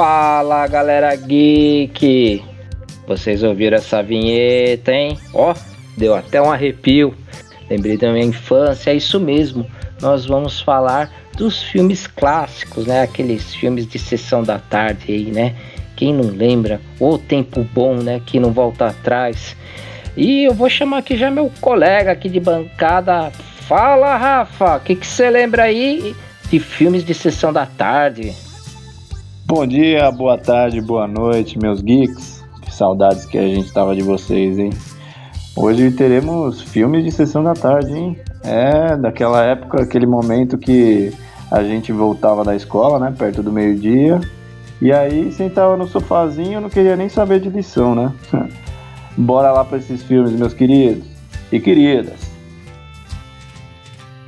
Fala galera geek! Vocês ouviram essa vinheta, hein? Ó, deu até um arrepio. Lembrei da minha infância, é isso mesmo. Nós vamos falar dos filmes clássicos, né? Aqueles filmes de sessão da tarde aí, né? Quem não lembra? O tempo bom, né? Que não volta atrás. E eu vou chamar aqui já meu colega aqui de bancada. Fala, Rafa, o que você lembra aí de filmes de sessão da tarde? Bom dia, boa tarde, boa noite, meus geeks. Que saudades que a gente tava de vocês, hein? Hoje teremos filmes de sessão da tarde, hein? É, daquela época, aquele momento que a gente voltava da escola, né? Perto do meio-dia. E aí sentava no sofazinho, não queria nem saber de lição, né? Bora lá para esses filmes, meus queridos e queridas.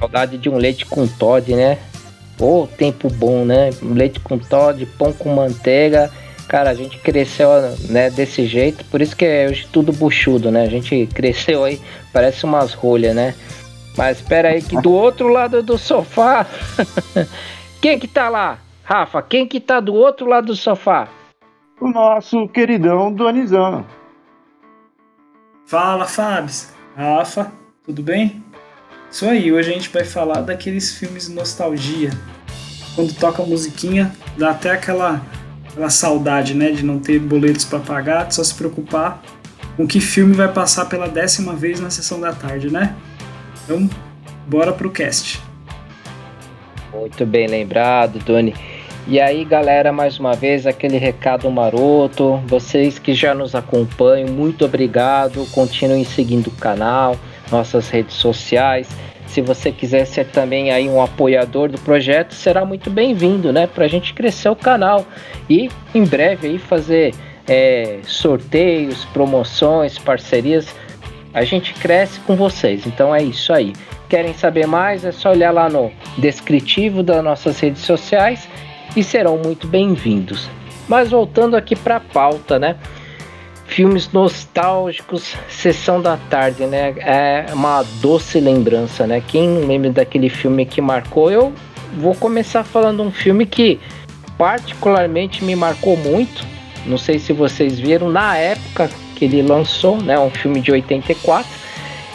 Saudade de um leite com Todd, né? Ô, oh, tempo bom, né? Leite com Todd, pão com manteiga. Cara, a gente cresceu né, desse jeito, por isso que é hoje tudo buchudo, né? A gente cresceu aí, parece umas rolhas, né? Mas espera aí que do outro lado do sofá, quem que tá lá? Rafa, quem que tá do outro lado do sofá? O nosso queridão Donizano. Fala, Fábio. Rafa, tudo bem? Isso aí, hoje a gente vai falar daqueles filmes nostalgia. Quando toca a musiquinha, dá até aquela, aquela saudade, né, de não ter boletos para pagar, só se preocupar com que filme vai passar pela décima vez na sessão da tarde, né? Então, bora pro cast. Muito bem lembrado, Doni. E aí, galera, mais uma vez aquele recado maroto. Vocês que já nos acompanham, muito obrigado. Continuem seguindo o canal nossas redes sociais. Se você quiser ser também aí um apoiador do projeto, será muito bem-vindo, né? Para a gente crescer o canal e em breve aí fazer é, sorteios, promoções, parcerias. A gente cresce com vocês. Então é isso aí. Querem saber mais? É só olhar lá no descritivo das nossas redes sociais e serão muito bem-vindos. Mas voltando aqui para a pauta, né? Filmes nostálgicos, sessão da tarde, né? É uma doce lembrança, né? Quem lembra daquele filme que marcou? Eu vou começar falando um filme que particularmente me marcou muito. Não sei se vocês viram na época que ele lançou, né? Um filme de 84.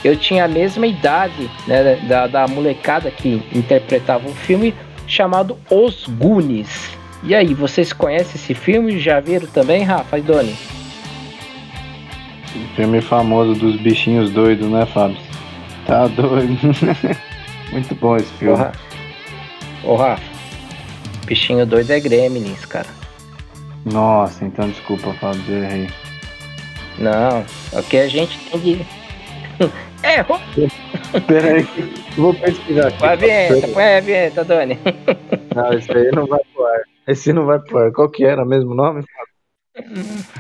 Eu tinha a mesma idade né, da, da molecada que interpretava o filme chamado Os Goonies. E aí, vocês conhecem esse filme? Já viram também, Rafa e Doni? Filme famoso dos bichinhos doidos, né, Fábio? Tá doido. Muito bom esse filme. Ô, Rafa. Bichinho doido é Gremlins, cara. Nossa, então desculpa, Fábio, eu errei. Não, é o que a gente tem de. é, Peraí, vou pesquisar aqui. Põe a vinheta, põe a vinheta, Doni. Não, esse aí não vai pro ar. Esse não vai pro ar. Qual que era mesmo nome, Fábio?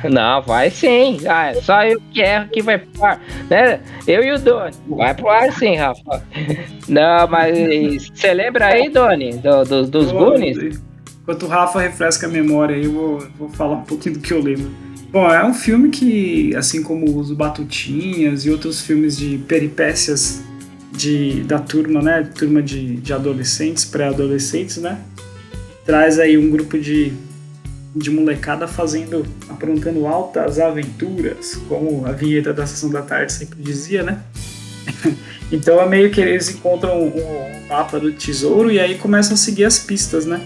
Não, vai sim. Ah, só eu que erro que vai pro ar. Né? Eu e o Doni. Vai pro ar sim, Rafa. Não, mas você lembra aí, Doni, do, do, dos Goonies? Enquanto o Rafa refresca a memória aí, eu vou, vou falar um pouquinho do que eu lembro. Bom, é um filme que, assim como os Batutinhas e outros filmes de peripécias de, da turma, né? Turma de, de adolescentes, pré-adolescentes, né? Traz aí um grupo de de molecada fazendo, aprontando altas aventuras, como a vinheta da sessão da tarde sempre dizia, né? então é meio que eles encontram o mapa do tesouro e aí começam a seguir as pistas, né?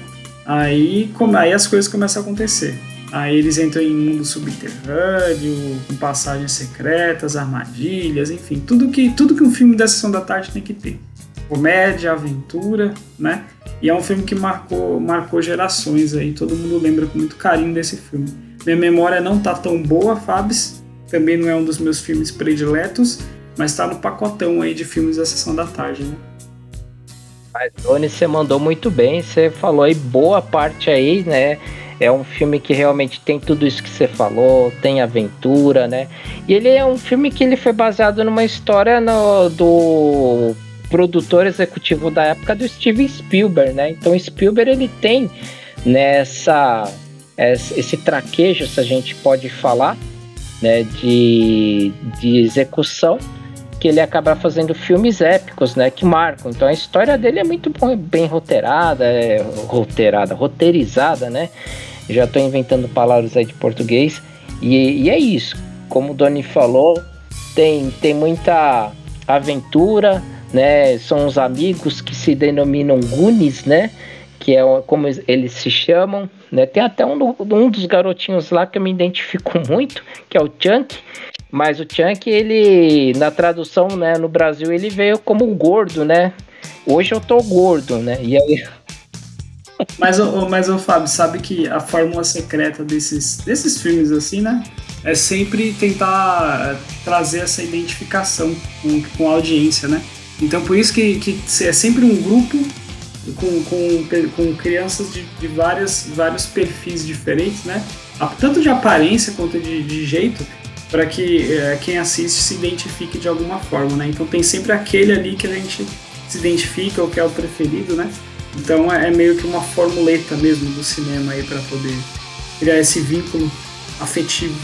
Aí, aí as coisas começam a acontecer. Aí eles entram em mundo subterrâneo, com passagens secretas, armadilhas, enfim, tudo que, tudo que um filme da sessão da tarde tem que ter. Comédia, aventura, né? E é um filme que marcou, marcou gerações aí, todo mundo lembra com muito carinho desse filme. Minha memória não tá tão boa, Fabs, também não é um dos meus filmes prediletos, mas tá no pacotão aí de filmes da sessão da tarde, né? Mas, Doni, você mandou muito bem, você falou aí boa parte aí, né? É um filme que realmente tem tudo isso que você falou, tem aventura, né? E ele é um filme que ele foi baseado numa história no, do produtor executivo da época do Steven Spielberg, né? Então Spielberg ele tem nessa esse traquejo, se a gente pode falar, né, de, de execução, que ele acaba fazendo filmes épicos, né, que marcam. Então a história dele é muito bem roteirada, é, roteirada, roteirizada, né? Já estou inventando palavras aí de português. E, e é isso. Como o Doni falou, tem, tem muita aventura, né? São os amigos que se denominam Gunis, né? Que é como eles se chamam, né? Tem até um, um dos garotinhos lá que eu me identifico muito, que é o Chunk. Mas o Chunk, ele, na tradução, né, no Brasil, ele veio como gordo, né? Hoje eu tô gordo, né? E aí. Mas, o, mas o Fábio, sabe que a fórmula secreta desses, desses filmes, assim, né? É sempre tentar trazer essa identificação com, com a audiência, né? Então por isso que, que é sempre um grupo com, com, com crianças de, de várias, vários perfis diferentes, né? Tanto de aparência quanto de, de jeito, para que é, quem assiste se identifique de alguma forma, né? Então tem sempre aquele ali que a gente se identifica ou que é o preferido, né? Então é, é meio que uma formuleta mesmo do cinema aí para poder criar esse vínculo afetivo.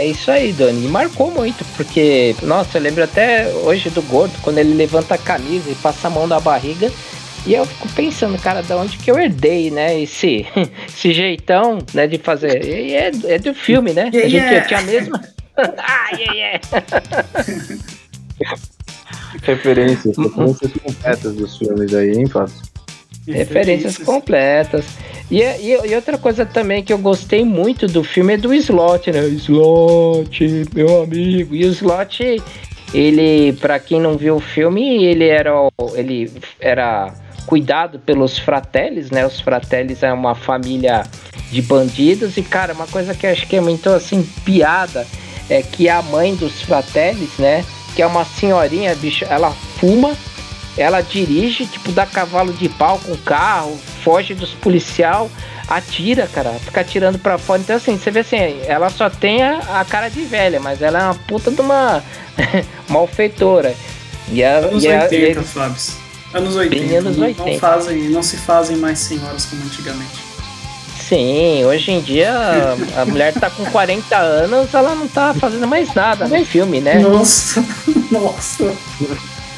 É isso aí, Dani. E marcou muito, porque, nossa, eu lembro até hoje do gordo, quando ele levanta a camisa e passa a mão na barriga. E eu fico pensando, cara, da onde que eu herdei, né? Esse, esse jeitão, né, de fazer. E é, é do filme, né? Yeah, a gente yeah. tinha a mesma. ah, yeah, yeah. referências, referências completas dos filmes aí, hein, Fábio? Referências completas. E, e, e, outra coisa também que eu gostei muito do filme é do Slot, né? Slot, meu amigo. E o Slot, ele, para quem não viu o filme, ele era, ele era cuidado pelos Fratellis, né? Os Fratellis é uma família de bandidos. E, cara, uma coisa que eu acho que é muito assim, piada é que a mãe dos Fratellis, né? Que é uma senhorinha, bicho, ela fuma ela dirige, tipo, dá cavalo de pau com o carro, foge dos policial, atira, cara, fica atirando pra fora. Então, assim, você vê assim, ela só tem a, a cara de velha, mas ela é uma puta de uma malfeitora. E a, anos e 80, e Fábio. Anos 80. Anos 80. Não, fazem, não se fazem mais senhoras como antigamente. Sim, hoje em dia a mulher tá com 40 anos, ela não tá fazendo mais nada no filme, né? Nossa, nossa.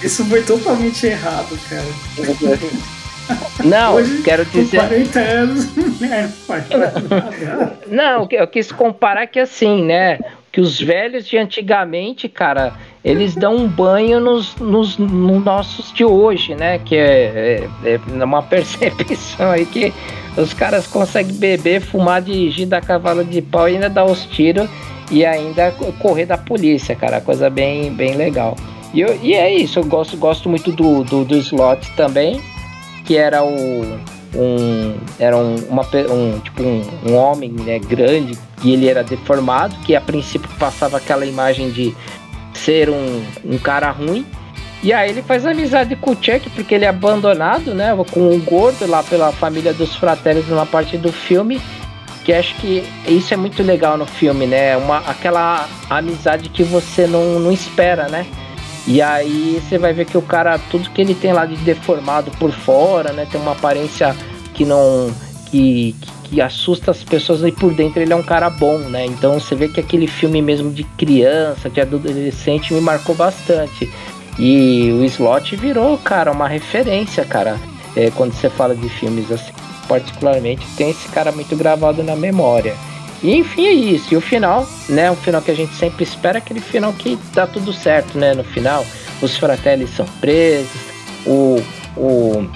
Isso foi totalmente errado, cara. Não, Hoje, quero dizer. Com 40 anos, né? Não, eu quis comparar que assim, né? Que os velhos de antigamente, cara, eles dão um banho nos, nos, nos nossos de hoje, né? Que é, é, é, uma percepção aí que os caras conseguem beber, fumar, dirigir, dar cavalo de pau e ainda dar os tiros e ainda correr da polícia, cara. Coisa bem, bem legal. E, eu, e é isso, eu gosto, gosto muito do, do, do slot também, que era o. Um, era um, uma, um, tipo um, um homem né, grande e ele era deformado, que a princípio passava aquela imagem de ser um, um cara ruim. E aí ele faz amizade com o Chuck, porque ele é abandonado, né? Com o gordo lá pela família dos fraternos numa parte do filme. Que acho que isso é muito legal no filme, né? Uma, aquela amizade que você não, não espera, né? E aí você vai ver que o cara, tudo que ele tem lá de deformado por fora, né? Tem uma aparência que não. que, que assusta as pessoas e por dentro ele é um cara bom, né? Então você vê que aquele filme mesmo de criança, de adolescente, me marcou bastante. E o Slot virou, cara, uma referência, cara. É, quando você fala de filmes assim, particularmente, tem esse cara muito gravado na memória. E enfim é isso. E o final, né? O final que a gente sempre espera, aquele final que dá tudo certo, né? No final, os fratelli são presos, o, o,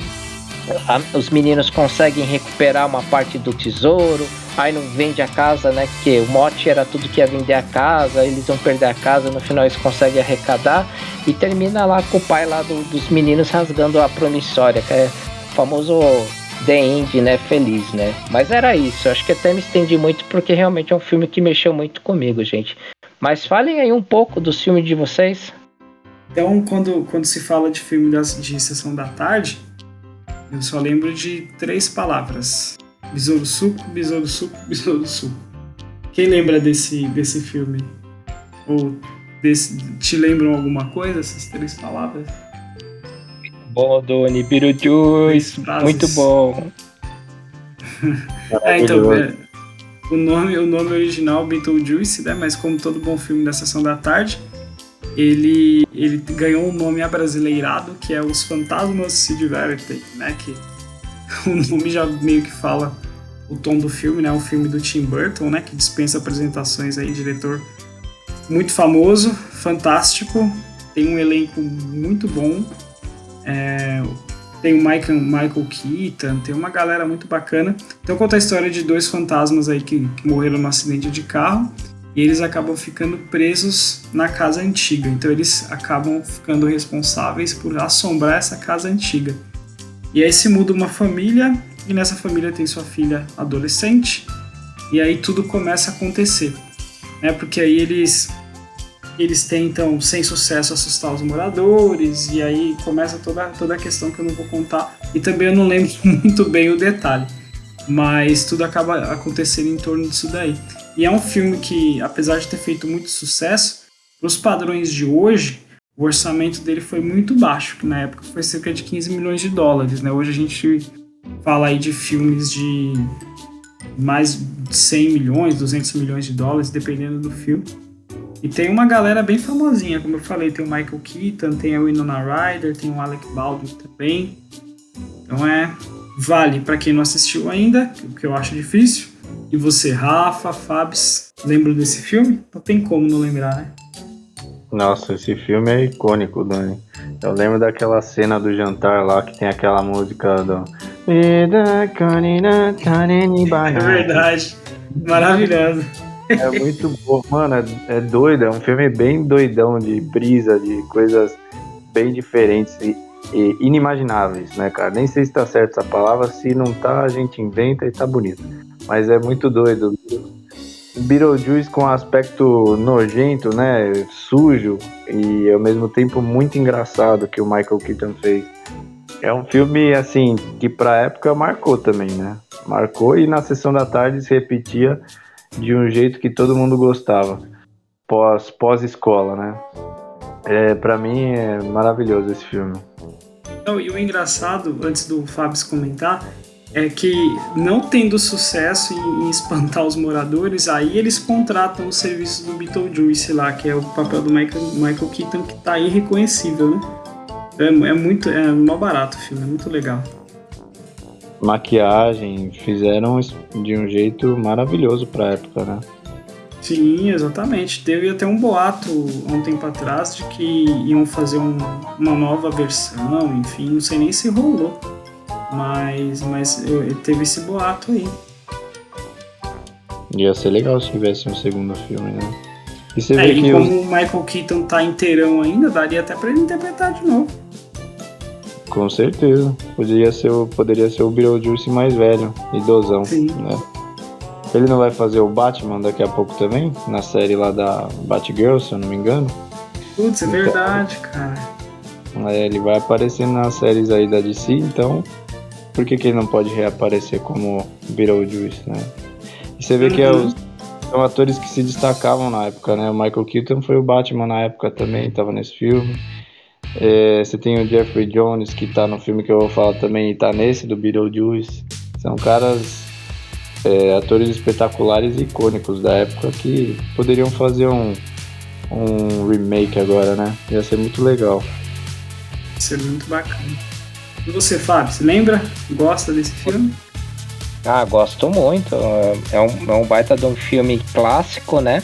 a, os meninos conseguem recuperar uma parte do tesouro, aí não vende a casa, né? Que o mote era tudo que ia vender a casa, eles vão perder a casa, no final eles conseguem arrecadar e termina lá com o pai lá do, dos meninos rasgando a promissória, que é o famoso The End, né? Feliz, né? Mas era isso. Acho que até me estendi muito porque realmente é um filme que mexeu muito comigo, gente. Mas falem aí um pouco dos filmes de vocês. Então, quando, quando se fala de filme das, de Sessão da Tarde, eu só lembro de três palavras: Besouro Suco, Besouro Suco, Besouro Suco. Quem lembra desse, desse filme? Ou desse, te lembram alguma coisa, essas três palavras? Bom, Doni. Beetlejuice, muito bom. é, então, é, o, nome, o nome original Beetlejuice, né? Mas como todo bom filme da Sessão da Tarde, ele, ele ganhou um nome abrasileirado, que é Os Fantasmas Se Divertem, né? Que o nome já meio que fala o tom do filme, né? O filme do Tim Burton, né? Que dispensa apresentações aí, diretor muito famoso, fantástico, tem um elenco muito bom. É, tem o Michael, Michael Keaton, tem uma galera muito bacana. Então conta a história de dois fantasmas aí que, que morreram num acidente de carro e eles acabam ficando presos na casa antiga. Então eles acabam ficando responsáveis por assombrar essa casa antiga. E aí se muda uma família e nessa família tem sua filha adolescente e aí tudo começa a acontecer, né? Porque aí eles eles tentam, sem sucesso, assustar os moradores, e aí começa toda, toda a questão que eu não vou contar. E também eu não lembro muito bem o detalhe, mas tudo acaba acontecendo em torno disso daí. E é um filme que, apesar de ter feito muito sucesso, para os padrões de hoje, o orçamento dele foi muito baixo, que na época foi cerca de 15 milhões de dólares. Né? Hoje a gente fala aí de filmes de mais de 100 milhões, 200 milhões de dólares, dependendo do filme. E tem uma galera bem famosinha, como eu falei, tem o Michael Keaton, tem a Winona Ryder, tem o Alec Baldwin também. Então é vale para quem não assistiu ainda, o que eu acho difícil. E você, Rafa, Fabs, lembra desse filme? Não tem como não lembrar, né? Nossa, esse filme é icônico, Dani. Eu lembro daquela cena do jantar lá que tem aquela música do. É verdade. Maravilhoso. É muito bom, mano, é, é doido, é um filme bem doidão de brisa, de coisas bem diferentes e, e, inimagináveis, né, cara? Nem sei se tá certo essa palavra, se não tá, a gente inventa e tá bonito. Mas é muito doido. Beetlejuice com aspecto nojento, né, sujo e ao mesmo tempo muito engraçado que o Michael Keaton fez. É um filme assim que pra época marcou também, né? Marcou e na sessão da tarde se repetia de um jeito que todo mundo gostava, pós, pós escola, né? É, para mim é maravilhoso esse filme. Então, e o engraçado, antes do Fábio comentar, é que não tendo sucesso em, espantar os moradores, aí eles contratam o serviço do Beetlejuice lá, que é o papel do Michael, Michael Keaton, que tá irreconhecível, né? É, é muito, é mó barato o filme, é muito legal maquiagem, fizeram de um jeito maravilhoso pra época, né? Sim, exatamente. Teve até um boato há um tempo atrás de que iam fazer um, uma nova versão, enfim, não sei nem se rolou. Mas, mas teve esse boato aí. Ia ser legal se tivesse um segundo filme, né? E, você é, vê e que como o Michael Keaton tá inteirão ainda, daria até pra ele interpretar de novo. Com certeza. Poderia ser, o, poderia ser o Beetlejuice mais velho, idosão, Sim. né? Ele não vai fazer o Batman daqui a pouco também? Na série lá da Batgirl, se eu não me engano? Putz, é então, verdade, cara. É, ele vai aparecer nas séries aí da DC, então por que, que ele não pode reaparecer como Beetlejuice, né? E você vê uhum. que é os, são atores que se destacavam na época, né? O Michael Keaton foi o Batman na época também, estava nesse filme. É, você tem o Jeffrey Jones, que tá no filme que eu vou falar também, e tá nesse do Beetlejuice. São caras, é, atores espetaculares e icônicos da época que poderiam fazer um, um remake agora, né? Ia ser muito legal. Ia ser muito bacana. E você, Fábio, você lembra? Gosta desse filme? Ah, gosto muito. É um, é um baita de um filme clássico, né?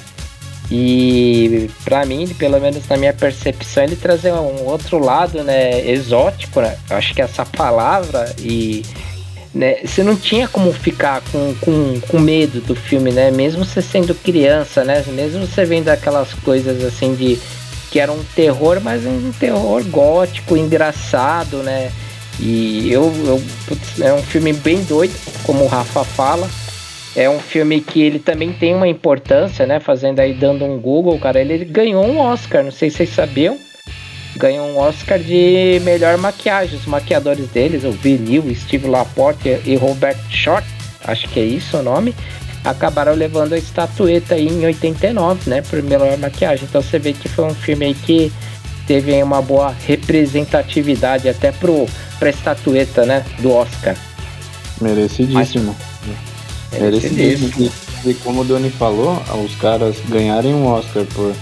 E para mim, pelo menos na minha percepção, ele trazia um outro lado, né, exótico, né? Eu acho que essa palavra e né, você não tinha como ficar com, com, com medo do filme, né? Mesmo você sendo criança, né? Mesmo você vendo aquelas coisas assim de que era um terror, mas um terror gótico, engraçado, né? E eu, eu é um filme bem doido, como o Rafa fala. É um filme que ele também tem uma importância, né? Fazendo aí, dando um Google, cara. Ele, ele ganhou um Oscar, não sei se vocês sabiam. Ganhou um Oscar de melhor maquiagem. Os maquiadores deles, o Vinil, Steve Laporte e Robert Short, acho que é isso o nome, acabaram levando a estatueta aí em 89, né? Por melhor maquiagem. Então você vê que foi um filme aí que teve uma boa representatividade até pro, pra estatueta, né? Do Oscar. Merecidíssimo. Mas, Merecidíssimo. E como o Doni falou, os caras ganharem um Oscar por,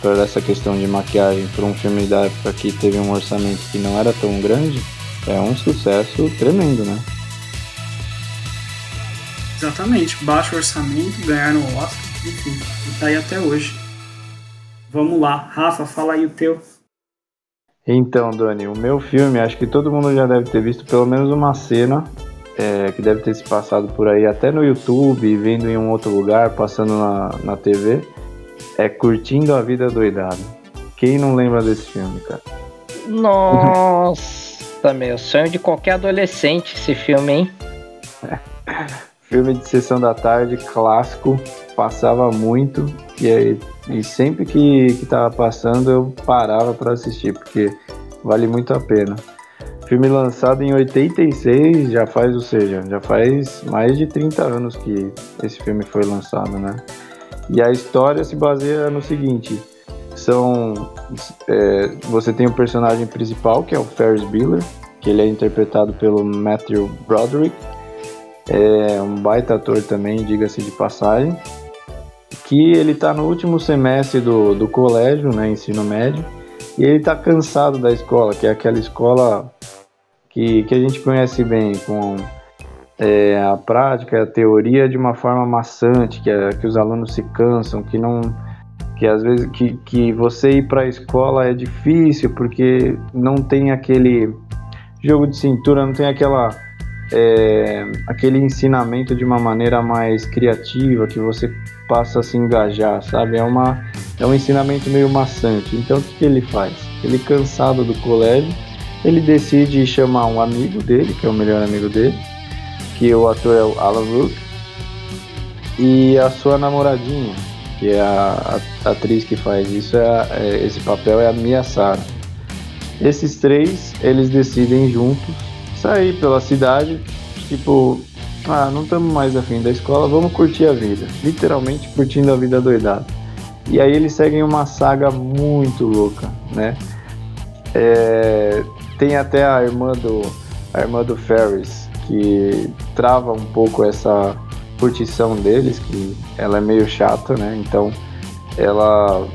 por essa questão de maquiagem para um filme da época que teve um orçamento que não era tão grande, é um sucesso tremendo, né? Exatamente, baixo orçamento, ganharam o Oscar, enfim, e tá aí até hoje. Vamos lá, Rafa, fala aí o teu. Então, Dani, o meu filme, acho que todo mundo já deve ter visto pelo menos uma cena é, que deve ter se passado por aí, até no YouTube, vendo em um outro lugar, passando na, na TV, é Curtindo a Vida Doidada. Quem não lembra desse filme, cara? Nossa, meu sonho de qualquer adolescente esse filme, hein? filme de sessão da tarde, clássico, passava muito e, aí, e sempre que, que tava passando eu parava para assistir, porque vale muito a pena. Filme lançado em 86, já faz, ou seja, já faz mais de 30 anos que esse filme foi lançado, né? E a história se baseia no seguinte: são é, você tem o personagem principal que é o Ferris Bueller, que ele é interpretado pelo Matthew Broderick, é um baita ator também, diga-se de passagem, que ele está no último semestre do, do colégio, né, ensino médio, e ele está cansado da escola, que é aquela escola que, que a gente conhece bem, com é, a prática, a teoria de uma forma maçante, que, é, que os alunos se cansam, que não que às vezes que, que você ir para a escola é difícil porque não tem aquele jogo de cintura, não tem aquela é, aquele ensinamento de uma maneira mais criativa que você passa a se engajar, sabe? É uma é um ensinamento meio maçante. Então o que, que ele faz? Ele cansado do colégio, ele decide chamar um amigo dele, que é o melhor amigo dele, que o ator é o Alan Rook, e a sua namoradinha, que é a, a atriz que faz isso, é, é, esse papel é a Mia Sara. Esses três, eles decidem juntos sair pela cidade, tipo, ah, não estamos mais afim da escola, vamos curtir a vida. Literalmente curtindo a vida doidada. E aí eles seguem uma saga muito louca, né? É, tem até a irmã do a irmã do Ferris que trava um pouco essa curtição deles, que ela é meio chata, né? Então ela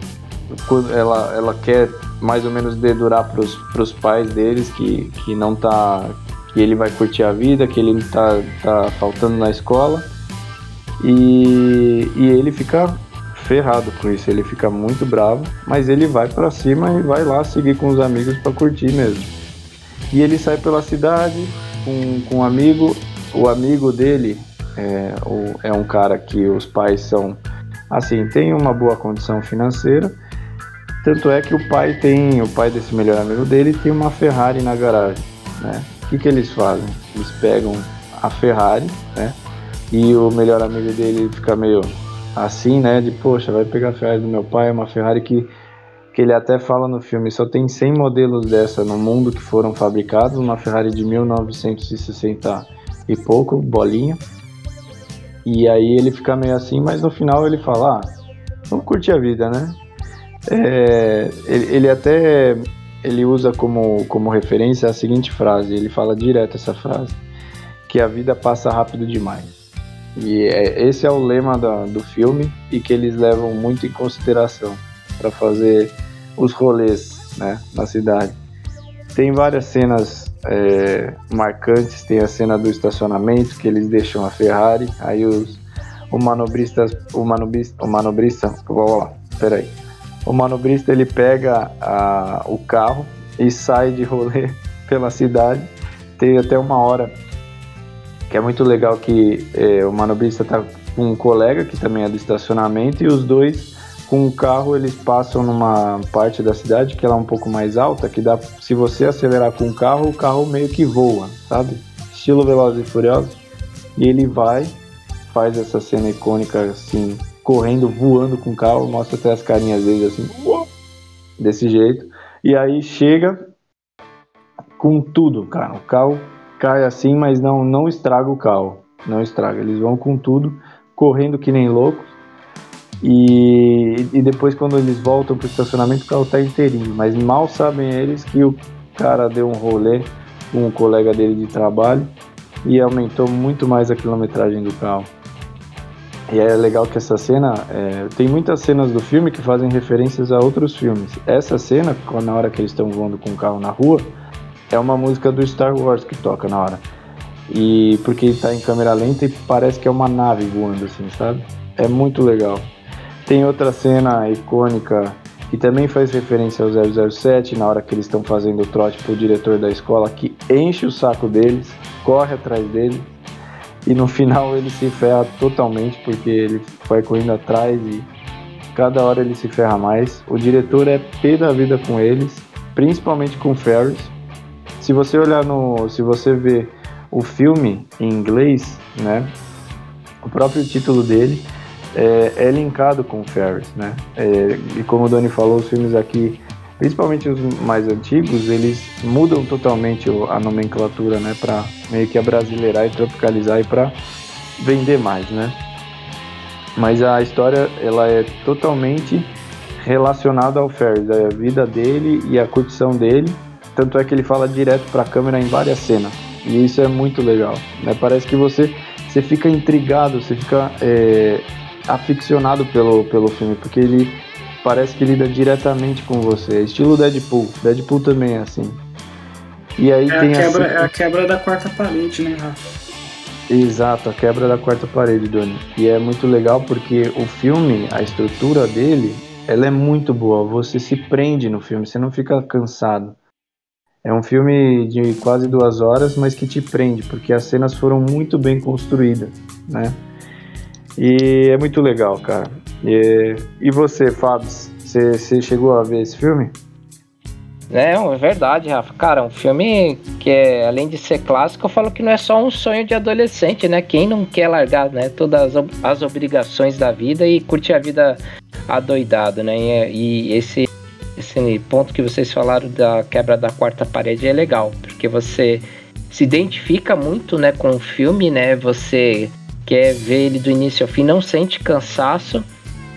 ela, ela quer mais ou menos dedurar para os pais deles que, que não tá que ele vai curtir a vida, que ele tá, tá faltando na escola e, e ele fica ferrado com isso, ele fica muito bravo, mas ele vai para cima e vai lá seguir com os amigos para curtir mesmo. E ele sai pela cidade com, com um amigo, o amigo dele é, é um cara que os pais são assim, tem uma boa condição financeira. Tanto é que o pai tem, o pai desse melhor amigo dele tem uma Ferrari na garagem, né? O que, que eles fazem? Eles pegam a Ferrari, né? E o melhor amigo dele fica meio assim, né? De poxa, vai pegar a Ferrari do meu pai, é uma Ferrari que, que ele até fala no filme, só tem 100 modelos dessa no mundo que foram fabricados, uma Ferrari de 1960 e pouco, bolinha. E aí ele fica meio assim, mas no final ele fala, ah, vamos curtir a vida, né? É, ele, ele, até ele usa como, como referência a seguinte frase, ele fala direto essa frase, que a vida passa rápido demais. E é, esse é o lema da, do filme e que eles levam muito em consideração para fazer os rolês né, na cidade. Tem várias cenas é, marcantes. Tem a cena do estacionamento que eles deixam a Ferrari, aí os o manobrista, o manobrista, o manobrista, vamos lá, peraí. O manobrista ele pega a, o carro e sai de rolê pela cidade. Tem até uma hora que é muito legal que é, o manobrista tá com um colega que também é do estacionamento e os dois com o carro eles passam numa parte da cidade que ela é um pouco mais alta, que dá se você acelerar com o carro, o carro meio que voa, sabe? Estilo Velozes e Furiosos. E ele vai, faz essa cena icônica assim, correndo, voando com o carro, mostra até as carinhas dele assim, desse jeito. E aí chega com tudo, cara. O carro cai assim, mas não não estraga o carro, não estraga. Eles vão com tudo, correndo que nem loucos e, e depois, quando eles voltam pro estacionamento, o carro tá inteirinho. Mas mal sabem eles que o cara deu um rolê com um colega dele de trabalho e aumentou muito mais a quilometragem do carro. E é legal que essa cena, é, tem muitas cenas do filme que fazem referências a outros filmes. Essa cena, na hora que eles estão voando com o carro na rua, é uma música do Star Wars que toca na hora. E porque está em câmera lenta e parece que é uma nave voando assim, sabe? É muito legal. Tem outra cena icônica que também faz referência ao 007 na hora que eles estão fazendo o trote pro diretor da escola que enche o saco deles, corre atrás dele e no final ele se ferra totalmente porque ele vai correndo atrás e cada hora ele se ferra mais. O diretor é pé da vida com eles, principalmente com Ferris. Se você olhar no, se você ver o filme em inglês, né, o próprio título dele é, é linkado com Ferris, né? É, e como o Dani falou, os filmes aqui, principalmente os mais antigos, eles mudam totalmente a nomenclatura, né? Para meio que abrasileirar e tropicalizar e para vender mais, né? Mas a história ela é totalmente relacionada ao Ferris, a vida dele e a curtição dele. Tanto é que ele fala direto para a câmera em várias cenas. E isso é muito legal. Né? Parece que você, você fica intrigado, você fica é, aficionado pelo, pelo filme, porque ele parece que lida diretamente com você. Estilo Deadpool. Deadpool também é assim. E aí é tem a quebra, É a quebra da quarta parede, né, Rafa? Exato, a quebra da quarta parede, Doni. E é muito legal porque o filme, a estrutura dele, ela é muito boa. Você se prende no filme, você não fica cansado. É um filme de quase duas horas, mas que te prende, porque as cenas foram muito bem construídas, né? E é muito legal, cara. E, e você, Fábio, você, chegou a ver esse filme? É, é verdade, Rafa. Cara, um filme que é, além de ser clássico, eu falo que não é só um sonho de adolescente, né? Quem não quer largar, né, todas as, as obrigações da vida e curtir a vida adoidado, né? E, e esse esse ponto que vocês falaram da quebra da quarta parede é legal, porque você se identifica muito, né, com o filme, né? Você quer ver ele do início ao fim, não sente cansaço.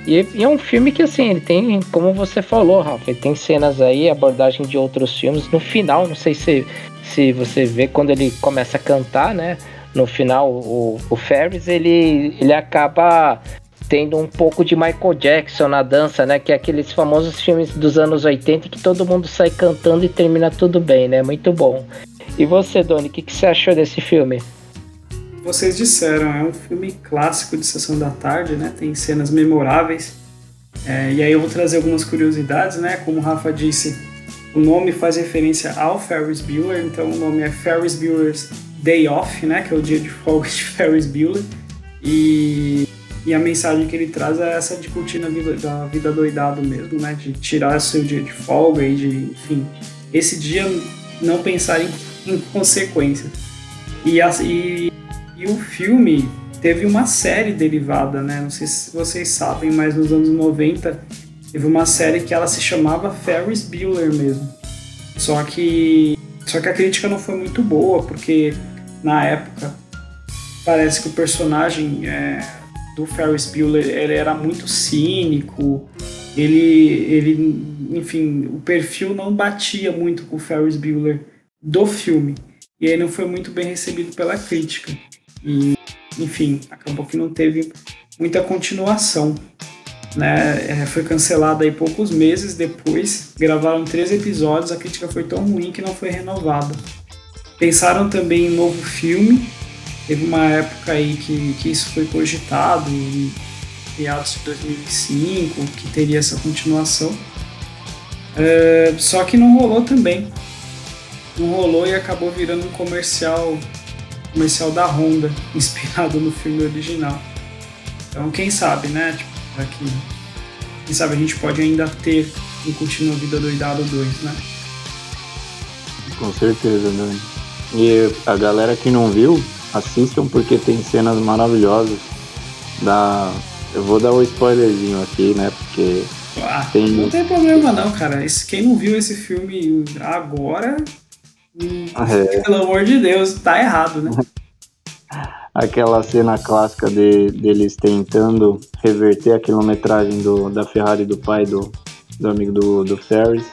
E, e, é um filme que, assim, ele tem, como você falou, Rafa, ele tem cenas aí, abordagem de outros filmes. No final, não sei se, se você vê quando ele começa a cantar, né? No final, o, o Ferris, ele, ele acaba tendo um pouco de Michael Jackson na dança, né? Que é aqueles famosos filmes dos anos 80 que todo mundo sai cantando e termina tudo bem, né? Muito bom. E você, Doni, o que, que você achou desse filme? Vocês disseram, é um filme clássico de sessão da tarde, né? Tem cenas memoráveis. É, e aí eu vou trazer algumas curiosidades, né? Como o Rafa disse, o nome faz referência ao Ferris Bueller, então o nome é Ferris Bueller's Day Off, né? Que é o dia de folga de Ferris Bueller. E, e a mensagem que ele traz é essa de curtir a vida, da vida doidado mesmo, né? De tirar seu dia de folga e de, enfim, esse dia não pensar em, em consequências. E, e e o filme teve uma série derivada, né? Não sei se vocês sabem, mas nos anos 90 teve uma série que ela se chamava Ferris Bueller mesmo. Só que só que a crítica não foi muito boa, porque na época parece que o personagem é, do Ferris Bueller ele era muito cínico, ele, ele, enfim, o perfil não batia muito com o Ferris Bueller do filme. E aí não foi muito bem recebido pela crítica. E, enfim, acabou que não teve muita continuação. Né? É, foi cancelado aí poucos meses depois, gravaram três episódios, a crítica foi tão ruim que não foi renovada. Pensaram também em novo filme, teve uma época aí que, que isso foi cogitado, em meados de 2005, que teria essa continuação. É, só que não rolou também. Não rolou e acabou virando um comercial comercial da Honda, inspirado no filme original. Então, quem sabe, né? Tipo, aqui, quem sabe a gente pode ainda ter um Continua Vida Doidado 2, né? Com certeza, Dani. E a galera que não viu, assistam porque tem cenas maravilhosas. Da... Eu vou dar um spoilerzinho aqui, né? Porque. Ah, tem... Não tem problema não, cara. Esse, quem não viu esse filme agora é. Pelo amor de Deus, tá errado, né? Aquela cena clássica de, deles tentando reverter a quilometragem do, da Ferrari do pai do, do amigo do, do Ferris.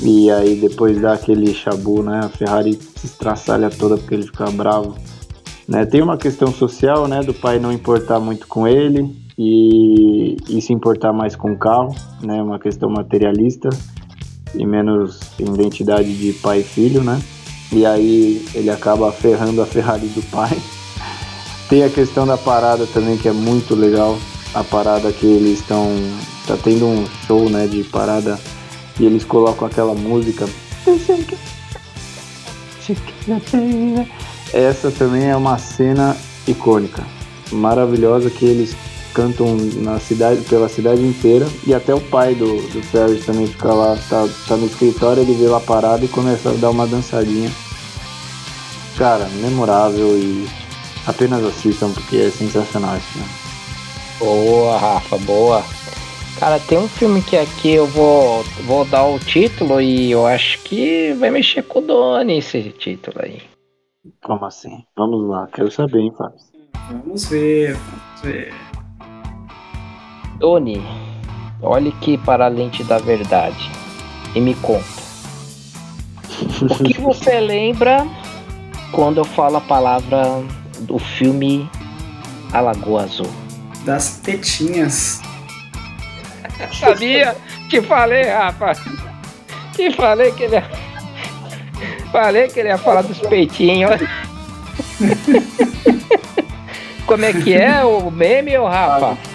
E aí depois dá aquele chabu, né? A Ferrari se estraçalha toda porque ele fica bravo. Né? Tem uma questão social, né? Do pai não importar muito com ele e, e se importar mais com o carro, né? Uma questão materialista e menos identidade de pai e filho, né? E aí ele acaba ferrando a Ferrari do pai. Tem a questão da parada também que é muito legal. A parada que eles estão. Tá tendo um show né, de parada e eles colocam aquela música. Essa também é uma cena icônica, maravilhosa que eles cantam na cidade, pela cidade inteira e até o pai do, do Ferris também fica lá, tá, tá no escritório, ele vê lá parado e começa a dar uma dançadinha. Cara, memorável e apenas assistam porque é sensacional esse filme. Boa, Rafa, boa. Cara, tem um filme que aqui eu vou, vou dar o título e eu acho que vai mexer com o Doni esse título aí. Como assim? Vamos lá, quero saber, hein, Fábio? Vamos ver, vamos ver. Doni, olhe que para a lente da verdade e me conta. O que você lembra quando eu falo a palavra do filme A Lagoa Azul? Das tetinhas. Sabia? Te falei, Rafa. Te falei que ele ia... Falei que ele ia falar dos peitinhos. Como é que é o meme, ô Rafa?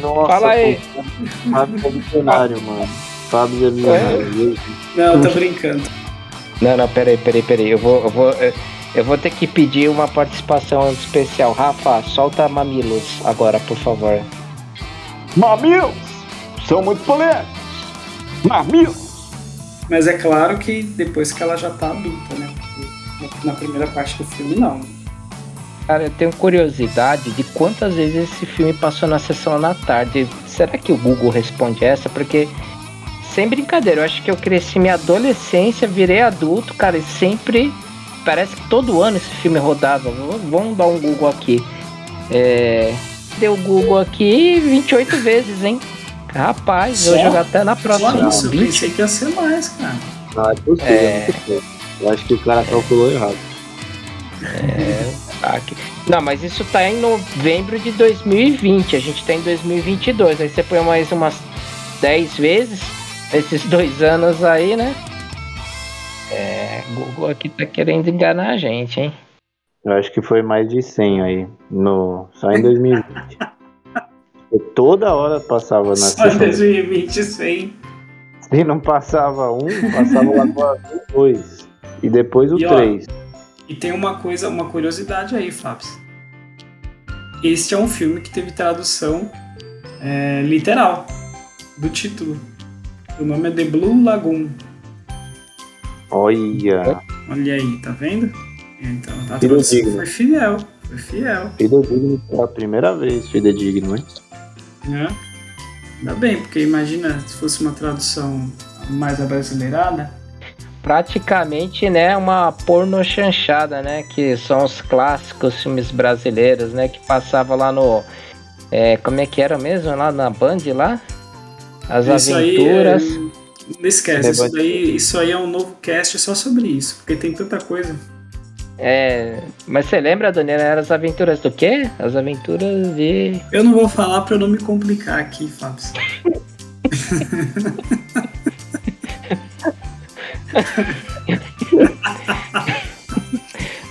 Nossa, Fala aí. pô, Fábio é milionário, mano. Fábio é milionário. Não, tô brincando. Não, não, peraí, peraí, peraí. Eu vou, eu vou, eu- eu vou ter que pedir uma participação especial. Rafa, solta mamilos agora, por favor. Mamilos! São muito polêmicos! Mamilos! Mas é claro que depois que ela já tá adulta, né? Porque na primeira parte do filme, não. Cara, eu tenho curiosidade de quantas vezes esse filme passou na sessão da tarde. Será que o Google responde essa? Porque, sem brincadeira, eu acho que eu cresci minha adolescência, virei adulto, cara, e sempre. Parece que todo ano esse filme rodava. Vamos dar um Google aqui. É. Deu Google aqui 28 vezes, hein? Rapaz, eu Só? vou jogar até na Só próxima. isso, eu 20. pensei que ia ser mais, cara. Ah, é possível, É. é possível. Eu acho que o cara calculou errado. Ah, que- Não, mas isso tá em novembro de 2020. A gente tá em 2022. Aí você põe mais umas 10 vezes esses dois anos aí, né? É, Google aqui tá querendo enganar a gente, hein? Eu acho que foi mais de 100 aí, no, só em 2020. E toda hora passava na Só em sessão. 2020, sim. Se não passava um, passava Azul dois. E depois o E, ó, três. E tem uma coisa, uma curiosidade aí, Fábio. Este é um filme que teve tradução é, literal do título. O nome é The Blue Lagoon. Olha, Olha aí, tá vendo? Então, a tradução foi fiel. Foi fiel. fidedigno pela primeira vez, fidedigno, hein? Né? Ainda bem, porque imagina se fosse uma tradução mais abrasileirada. Praticamente, né, uma porno chanchada, né? Que são os clássicos filmes brasileiros, né? Que passava lá no. é, como é que era mesmo? Lá na Band lá? As Isso aí, aventuras. é, não esquece, isso, daí, isso aí é um novo cast só sobre isso, porque tem tanta coisa. É, mas você lembra, Daniela, eram as aventuras do quê? As aventuras de. Eu não vou falar pra eu não me complicar aqui, Fábio.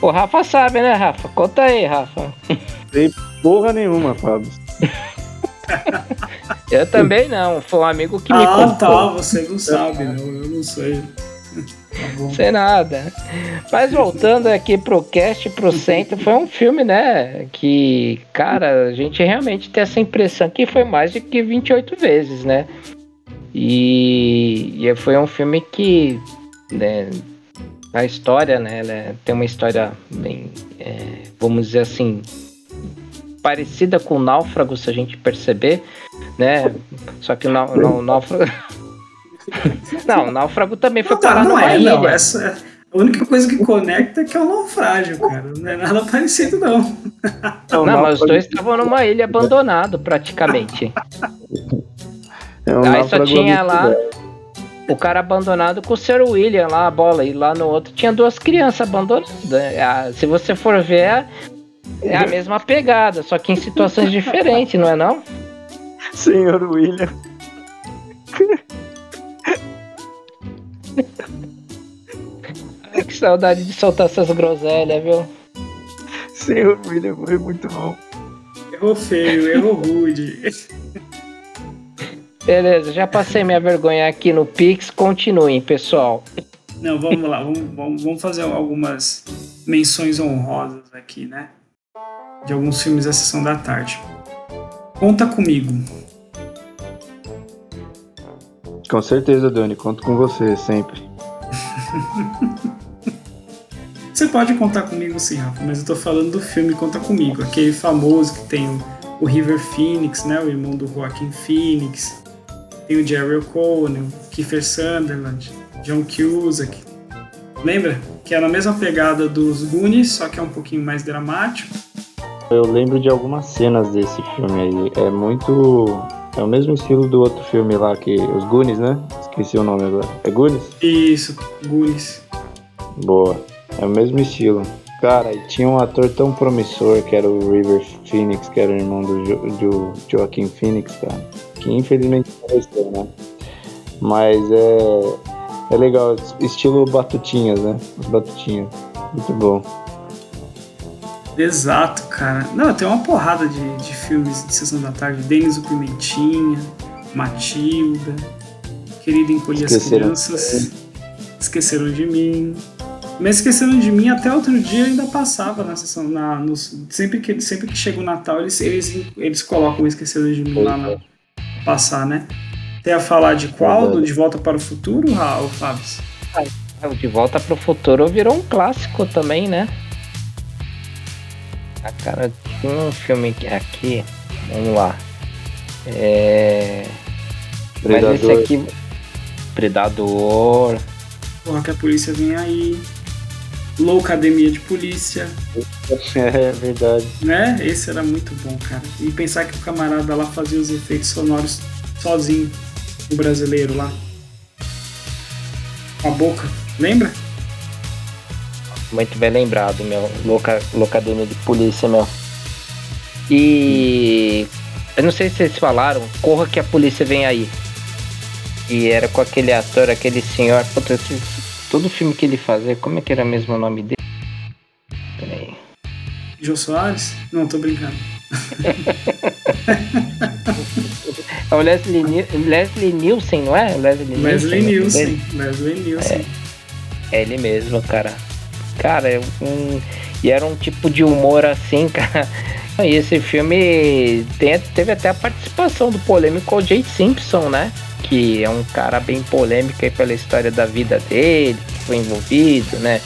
O Rafa sabe, né, Rafa? Conta aí, Rafa. Porra nenhuma, Fábio. Eu também não, foi um amigo que me ah, contou. tá, você não sabe, não, eu não sei. Tá. Sei nada. Mas voltando aqui pro cast, pro centro, foi um filme, né? Que, cara, a gente realmente tem essa impressão que foi mais de que 28 vezes, né? E, e foi um filme que, né, a história, né? Ela é- tem uma história bem, é, vamos dizer assim, parecida com o Náufrago, se a gente perceber, né? Só que o, Náufrago. Não, o Náufrago também foi Não, tá, parar não numa é, ilha. não. Essa, a única coisa que conecta é que é o naufrágio, cara. Não é nada parecido, não. Não, mas os dois estavam numa ilha abandonado praticamente. É um Aí só tinha lá o cara abandonado com o Sr. William lá, a bola. E lá no outro tinha duas crianças abandonadas. Ah, Se você for ver, é- é a mesma pegada, só que em situações diferentes, não é não? Senhor William. Que saudade de soltar essas groselhas, viu? Senhor William foi muito bom. Errou feio, errou rude. Beleza, já passei minha vergonha aqui no Pix. Continuem, pessoal. Não, vamos lá, vamos, vamos, fazer algumas menções honrosas aqui, né? De alguns filmes da sessão da tarde. Conta comigo. Com certeza, Dani, conto com você sempre. Você pode contar comigo sim, Rafa, mas eu tô falando do filme Conta Comigo, aquele famoso que tem o, o River Phoenix, né, o irmão do Joaquin Phoenix, tem o Jerry O'Connell, Kiefer Sutherland, John Cusack. Lembra? Que é na mesma pegada dos Goonies, só que é um pouquinho mais dramático. Eu lembro de algumas cenas desse filme aí. É muito. É o mesmo estilo do outro filme lá, que. Os Goonies, né? Esqueci o nome agora. É Goonies? Isso, Goonies. Boa. É o mesmo estilo. Cara, e tinha um ator tão promissor que era o River Phoenix, que era o irmão do, jo do Joaquim Phoenix, cara. Que infelizmente faleceu, né? Mas é, é legal, estilo Batutinhas, né? As Batutinhas. Muito bom. Exato, cara. Não, tem uma porrada de, de filmes de Sessão da Tarde. Denis o Pimentinha, Matilda, Querido Encolher as Crianças, Esqueceram de Mim. Mas esqueceram de mim até outro dia ainda passava na sessão. Na, nos, sempre, que, sempre que chega o Natal, eles, eles, eles colocam Esqueceram de mim lá na passar, né? Tem a falar de qual? Do De Volta para o Futuro, Raul Fábio? Ah, o De Volta para o Futuro virou um clássico também, né? A cara, tem um filme aqui, vamos lá. É. Predador. Mas esse aqui. Predador. Porra, que a polícia vem aí. Loucademia de Polícia. É verdade. Né? Esse era muito bom, cara. E pensar que o camarada lá fazia os efeitos sonoros sozinho, o brasileiro lá. Com a boca, lembra? Muito bem lembrado, meu. Louca, loucademia de polícia, meu. E. Eu não sei se vocês falaram, corra que a polícia vem aí. E era com aquele ator, aquele senhor. Puta, todo filme que ele fazia, como é que era mesmo o nome dele? Peraí. Jô Soares? Não, tô brincando. é o Leslie, Leslie Nielsen, não é? Leslie, Leslie Nielsen. Leslie Nielsen. É, é, ele mesmo, cara. Cara, é um, e era um tipo de humor assim, cara. E esse filme tem, teve até a participação do polêmico O.J. Simpson, né? Que é um cara bem polêmico aí pela história da vida dele, que foi envolvido, né?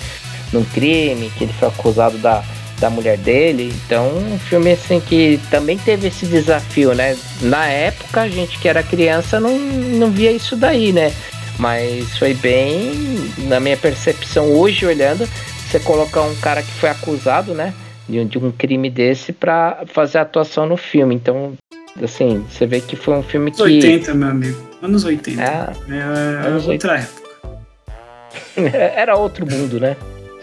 Num crime, que ele foi acusado da, da mulher dele. Então, um filme assim que também teve esse desafio, né? Na época, a gente que era criança não, não via isso daí, né? Mas foi bem, na minha percepção, hoje olhando, você colocar um cara que foi acusado, né? De, de um crime desse para fazer atuação no filme. Então, assim, você vê que foi um filme que. 80, meu amigo. Anos 80. É, é anos outra 80. época. era outro mundo, né?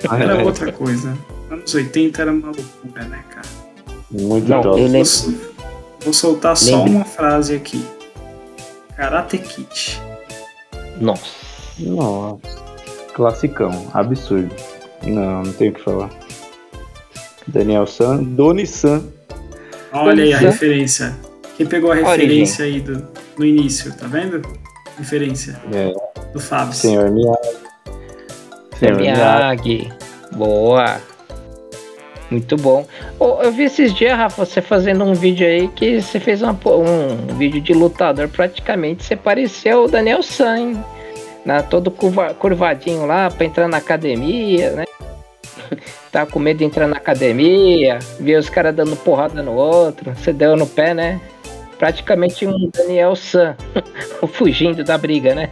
Era outra coisa. Anos 80 era uma loucura, né, cara? Muito Não, eu lembro... vou, vou soltar só lembro. uma frase aqui. Karate Kid. Nossa. Nossa. Classicão, absurdo. Não, não tenho o que falar. Daniel San, Doni San. Olha aí a referência. Quem pegou a referência aí do, no início, tá vendo? Referência. É. Do Fábio. Senhor Miyagi. Senhor Miyagi. Boa. Muito bom. Oh, eu vi esses dias, Rafa, você fazendo um vídeo aí que você fez uma, um vídeo de lutador. Praticamente você pareceu o Daniel San, hein? Na, todo curva, curvadinho lá pra entrar na academia, né? tá com medo de entrar na academia, ver os caras dando porrada no outro. Você deu no pé, né? Praticamente um Daniel San fugindo da briga, né?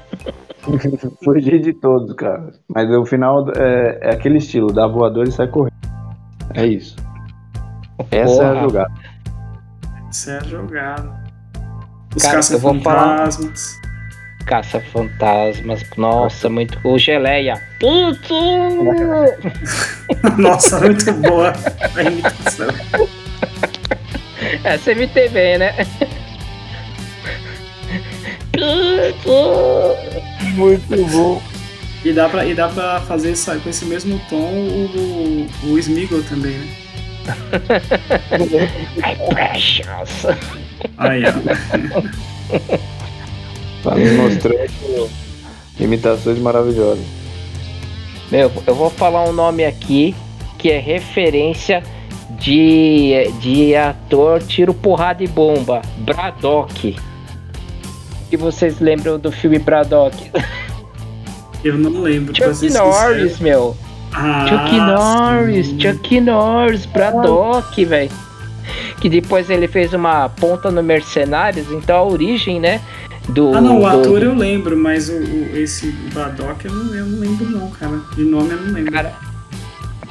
Fugir de todos, cara. Mas o final é, é, aquele estilo, dá voador e sai correndo. É isso. Essa Porra. é a jogada. Essa é a jogada. Os caça-fantasmas. Caça-fantasmas. Nossa, muito. O Geleia. Nossa, muito boa a imitação. Essa MTV, né? Muito bom. E dá pra, e dá pra fazer essa, com esse mesmo tom o, o, o Smeagol também, né? I precious. Aí, ó. Tá me mostrando imitações maravilhosas. Meu, eu vou falar um nome aqui que é referência de, de ator tiro porrada e bomba. Braddock. E vocês lembram do filme Braddock? Eu não lembro. Chuck Norris, sincero. meu. Ah, Chuck Norris, sim. Chuck Norris, Braddock, velho. Que depois ele fez uma ponta no Mercenários, então a origem, né? Do, Ah, não, o do- ator eu lembro, mas o, o- esse Braddock eu não, eu não lembro, não, cara. De nome eu não lembro. Cara,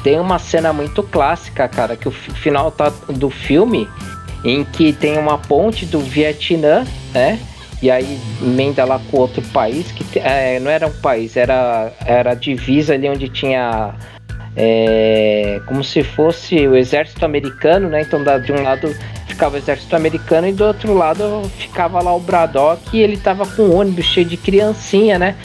tem uma cena muito clássica, cara, que o fi- final tá- do filme, em que tem uma ponte do Vietnã, né? E aí emenda lá com outro país, que é, não era um país, era, era a divisa ali onde tinha. é, como se fosse o exército americano, né? Então da- de um lado ficava o exército americano e do outro lado ficava lá o Braddock e ele tava com um ônibus cheio de criancinha, né?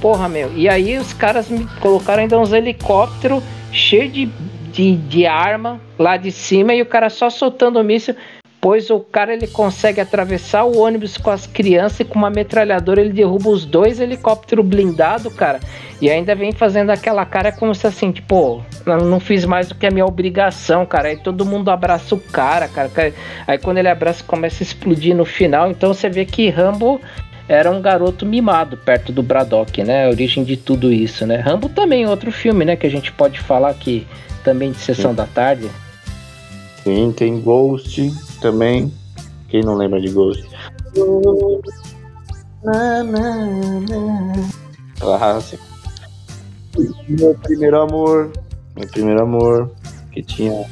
Porra, meu. E aí os caras me colocaram ainda uns helicópteros cheios de, de, de arma lá de cima e o cara só soltando míssil. Pois o cara ele consegue atravessar o ônibus com as crianças e com uma metralhadora ele derruba os dois helicópteros blindados, cara. E ainda vem fazendo aquela cara como se assim, tipo, não fiz mais do que a minha obrigação, cara. Aí todo mundo abraça o cara, cara. Aí quando ele abraça começa a explodir no final. Então você vê que Rambo era um garoto mimado perto do Braddock, né? A origem de tudo isso, né? Rambo também, outro filme, né? Que a gente pode falar que também de sessão Sim. da tarde. Sim, tem Ghost também. Quem não lembra de Ghost? Clássico. Meu primeiro amor. Meu primeiro amor. Que tinha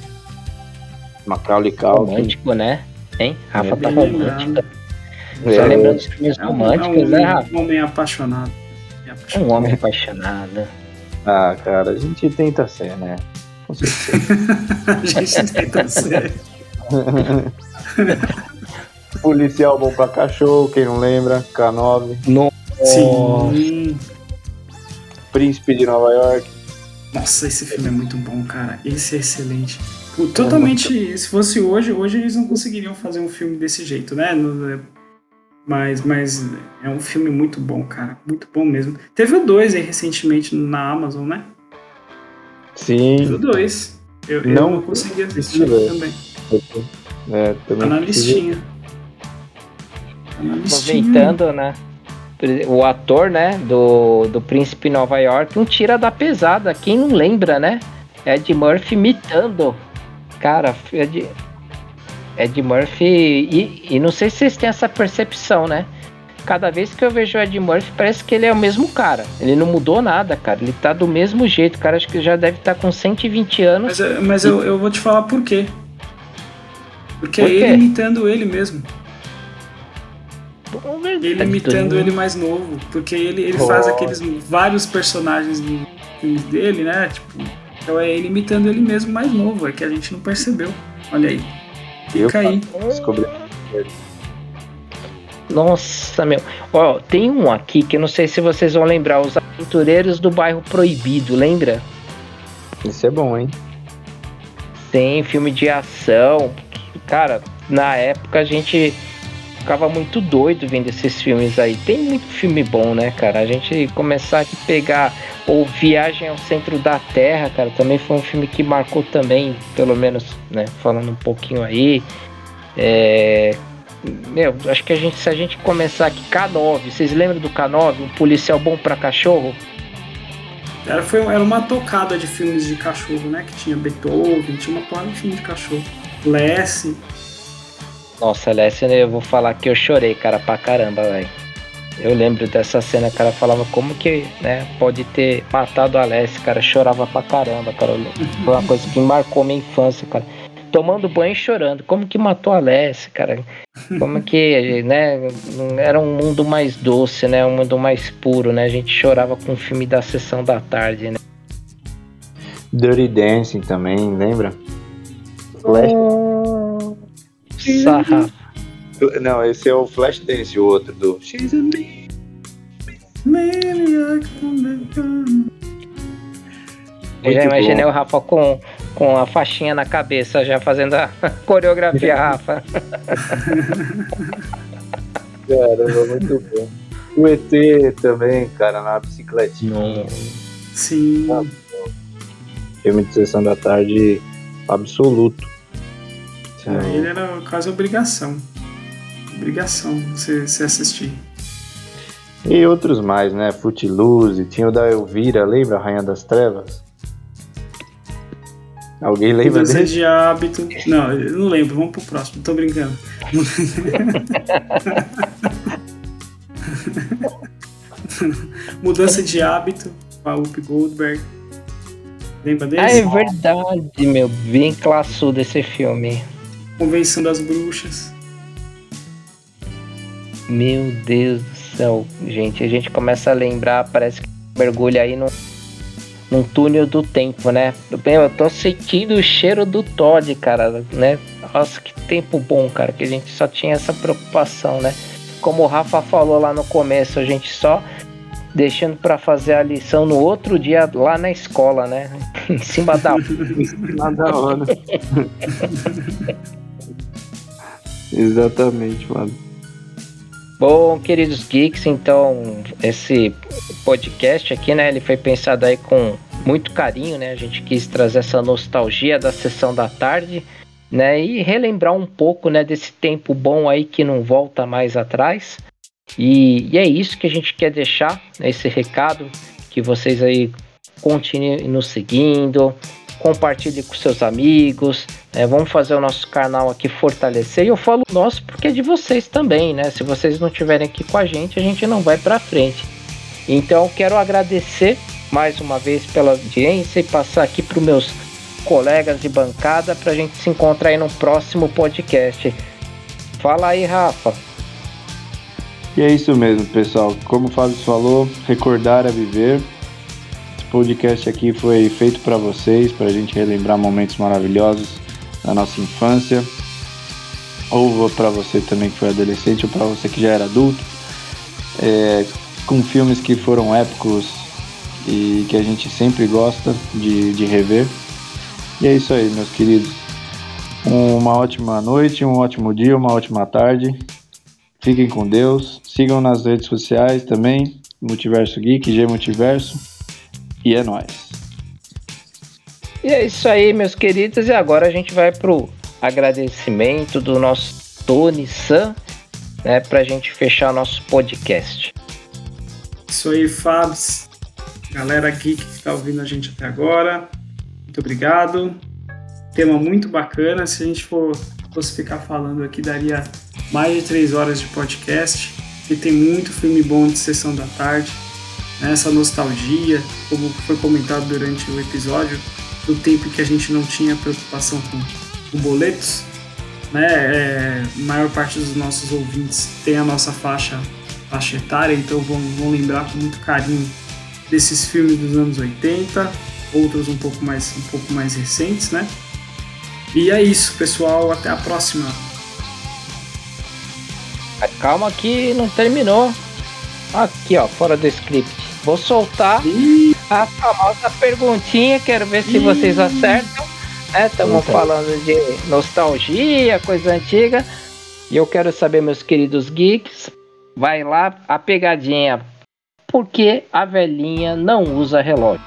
Macaulay Culkin. Romântico, né? Hein? Rafa tá bem romântica. É, Só lembrando dos filmes É um, românticos, é um, né, Rafa? um homem apaixonado. É apaixonado. Um homem apaixonado. Ah, cara, a gente tenta ser, né? Com certeza. A gente tenta ser. Policial bom pra cachorro, quem não lembra? K9. No... Sim. Príncipe de Nova York. Nossa, esse filme é muito bom, cara. Esse é excelente. Totalmente, se fosse hoje, hoje eles não conseguiriam fazer um filme desse jeito, né? É- Mas, mas é um filme muito bom, cara. Muito bom mesmo. Teve o 2 aí recentemente na Amazon, né? Teve o Sim. 2. Eu, eu Não não consegui assistir também. É, Tá também na preciso- listinha. Tá na listinha. Aproveitando, né? O ator, né, do, do Príncipe Nova York, um tira da pesada. Quem não lembra, né? Ed Murphy imitando. Cara, Ed, Ed Murphy. E, e não sei se vocês têm essa percepção, né? Cada vez que eu vejo o Ed Murphy, parece que ele é o mesmo cara. Ele não mudou nada, cara. Ele tá do mesmo jeito. O cara acho que já deve estar com 120 anos. Mas, eu- mas eu, eu vou te falar por quê. Porque Por é quê? ele imitando ele mesmo. Ele Tá imitando ele mais novo. Porque ele, ele faz Oh. aqueles vários personagens dele, né? Tipo, então é ele imitando ele mesmo mais novo. É que a gente não percebeu. Olha aí. Eu Fica aí. descobri. Nossa, meu. Ó, tem um aqui que eu não sei se vocês vão lembrar. Os Aventureiros do Bairro Proibido, lembra? Isso é bom, hein? Tem filme de ação. Cara, na época a gente ficava muito doido vendo esses filmes aí. Tem muito filme bom, né, cara? A gente começar a pegar ou Viagem ao Centro da Terra, cara, também foi um filme que marcou também, pelo menos, né, falando um pouquinho aí. É, Meu, acho que a gente, se a gente começar aqui, K9, vocês lembram do K9? Um policial bom pra cachorro? Era, foi, era uma tocada de filmes de cachorro, né? Que tinha Beethoven, tinha uma porrada de filme de cachorro. Lessie. Nossa, Alessia, eu vou falar que eu chorei, cara, pra caramba, velho. Eu lembro dessa cena, cara, falava como que, né, pode ter matado a Alessia, cara, chorava pra caramba, cara. Foi uma coisa que marcou minha infância, cara. Tomando banho e chorando, como que matou a Alessia, cara? Como que, né, era um mundo mais doce, né, um mundo mais puro, né? A gente chorava com o filme da sessão da tarde, né? Dirty Dancing também, lembra? Flash... Sarra. Não, esse é o Flash Dance, o outro do. She's a me. Eu já imaginei bom. o Rafa com, com a faixinha na cabeça, já fazendo a coreografia, Rafa. Caramba, muito bom. O ET também, cara, na bicicletinha. Sim. Ah, filme de sessão da tarde absoluto. Pra ele era quase obrigação. Obrigação você, você assistir. E outros mais, né? Footloose, tinha o da Elvira, lembra? A Rainha das Trevas? Alguém lembra Mudança desse? de hábito. Não, eu não lembro. Vamos pro próximo. Tô brincando. Mudança de hábito com a Whoopi Goldberg. Lembra desse? Ah, é verdade, meu. Bem classudo esse filme. Convenção das Bruxas. Meu Deus do céu, gente. A gente começa a lembrar, parece que mergulha aí num, num túnel do tempo, né? Bem, eu tô sentindo o cheiro do Todd, cara, né? Nossa, que tempo bom, cara, que a gente só tinha essa preocupação, né? Como o Rafa falou lá no começo, a gente só deixando para fazer a lição no outro dia lá na escola, né? em cima da em cima da hora. Exatamente, mano. Bom, queridos geeks, então esse podcast aqui, né, ele foi pensado aí com muito carinho, né? A gente quis trazer essa nostalgia da sessão da tarde, né, e relembrar um pouco, né, desse tempo bom aí que não volta mais atrás. E, e é isso que a gente quer deixar, né, esse recado que vocês aí continuem nos seguindo, compartilhe com seus amigos, né? vamos fazer o nosso canal aqui fortalecer. E eu falo nosso porque é de vocês também, né? Se vocês não estiverem aqui com a gente, a gente não vai para frente. Então quero agradecer mais uma vez pela audiência e passar aqui para os meus colegas de bancada para a gente se encontrar aí no próximo podcast. Fala aí, Rafa. E é isso mesmo, pessoal. Como o Fábio falou, recordar é viver podcast aqui foi feito para vocês, para a gente relembrar momentos maravilhosos da nossa infância, ou para você também que foi adolescente, ou para você que já era adulto, é, com filmes que foram épicos e que a gente sempre gosta de, de rever. E é isso aí, meus queridos. Uma ótima noite, um ótimo dia, uma ótima tarde. Fiquem com Deus. Sigam nas redes sociais também. Multiverso Geek, G Multiverso. E é nóis. E é isso aí, meus queridos. E agora a gente vai pro agradecimento do nosso Tony San, né, pra gente fechar nosso podcast. Isso aí, Fabs. Galera aqui que está ouvindo a gente até agora, muito obrigado. Tema muito bacana. Se a gente for, fosse ficar falando aqui, daria mais de três horas de podcast. E tem muito filme bom de sessão da tarde né, essa nostalgia, como foi comentado durante o episódio, do tempo que a gente não tinha preocupação com, com boletos. Né, é, a maior parte dos nossos ouvintes tem a nossa faixa, faixa etária, então vão, vão lembrar com muito carinho desses filmes dos anos 80, outros um pouco mais, um pouco mais recentes, né? E é isso, pessoal. Até a próxima. Calma que não terminou. Aqui, ó, fora do script. Vou soltar a famosa perguntinha, quero ver se vocês acertam. Estamos né? falando de nostalgia, coisa antiga. E eu quero saber, meus queridos geeks, vai lá a pegadinha. Por que a velhinha não usa relógio?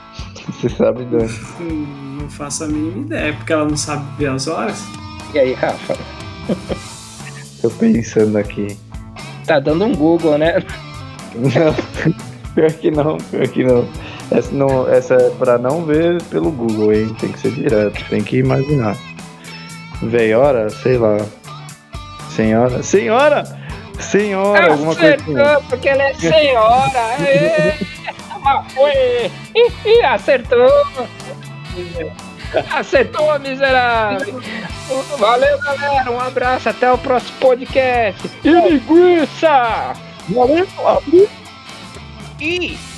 Você sabe, Dani? Hum, não faço a mínima ideia, porque ela não sabe ver as horas. E aí, Rafa? Tô pensando aqui. Tá dando um Google, né? Não. Pior que não, pior que não. Essa, não, essa é pra não ver pelo Google, hein? Tem que ser direto, tem que imaginar. Veiora, sei lá. Senhora. Senhora! Senhora, alguma coisa assim. porque ela é senhora. Mas foi. Acertou. Acertou, miserável. Valeu, galera. Um abraço. Até o próximo podcast. E linguiça! Valeu, abriu. E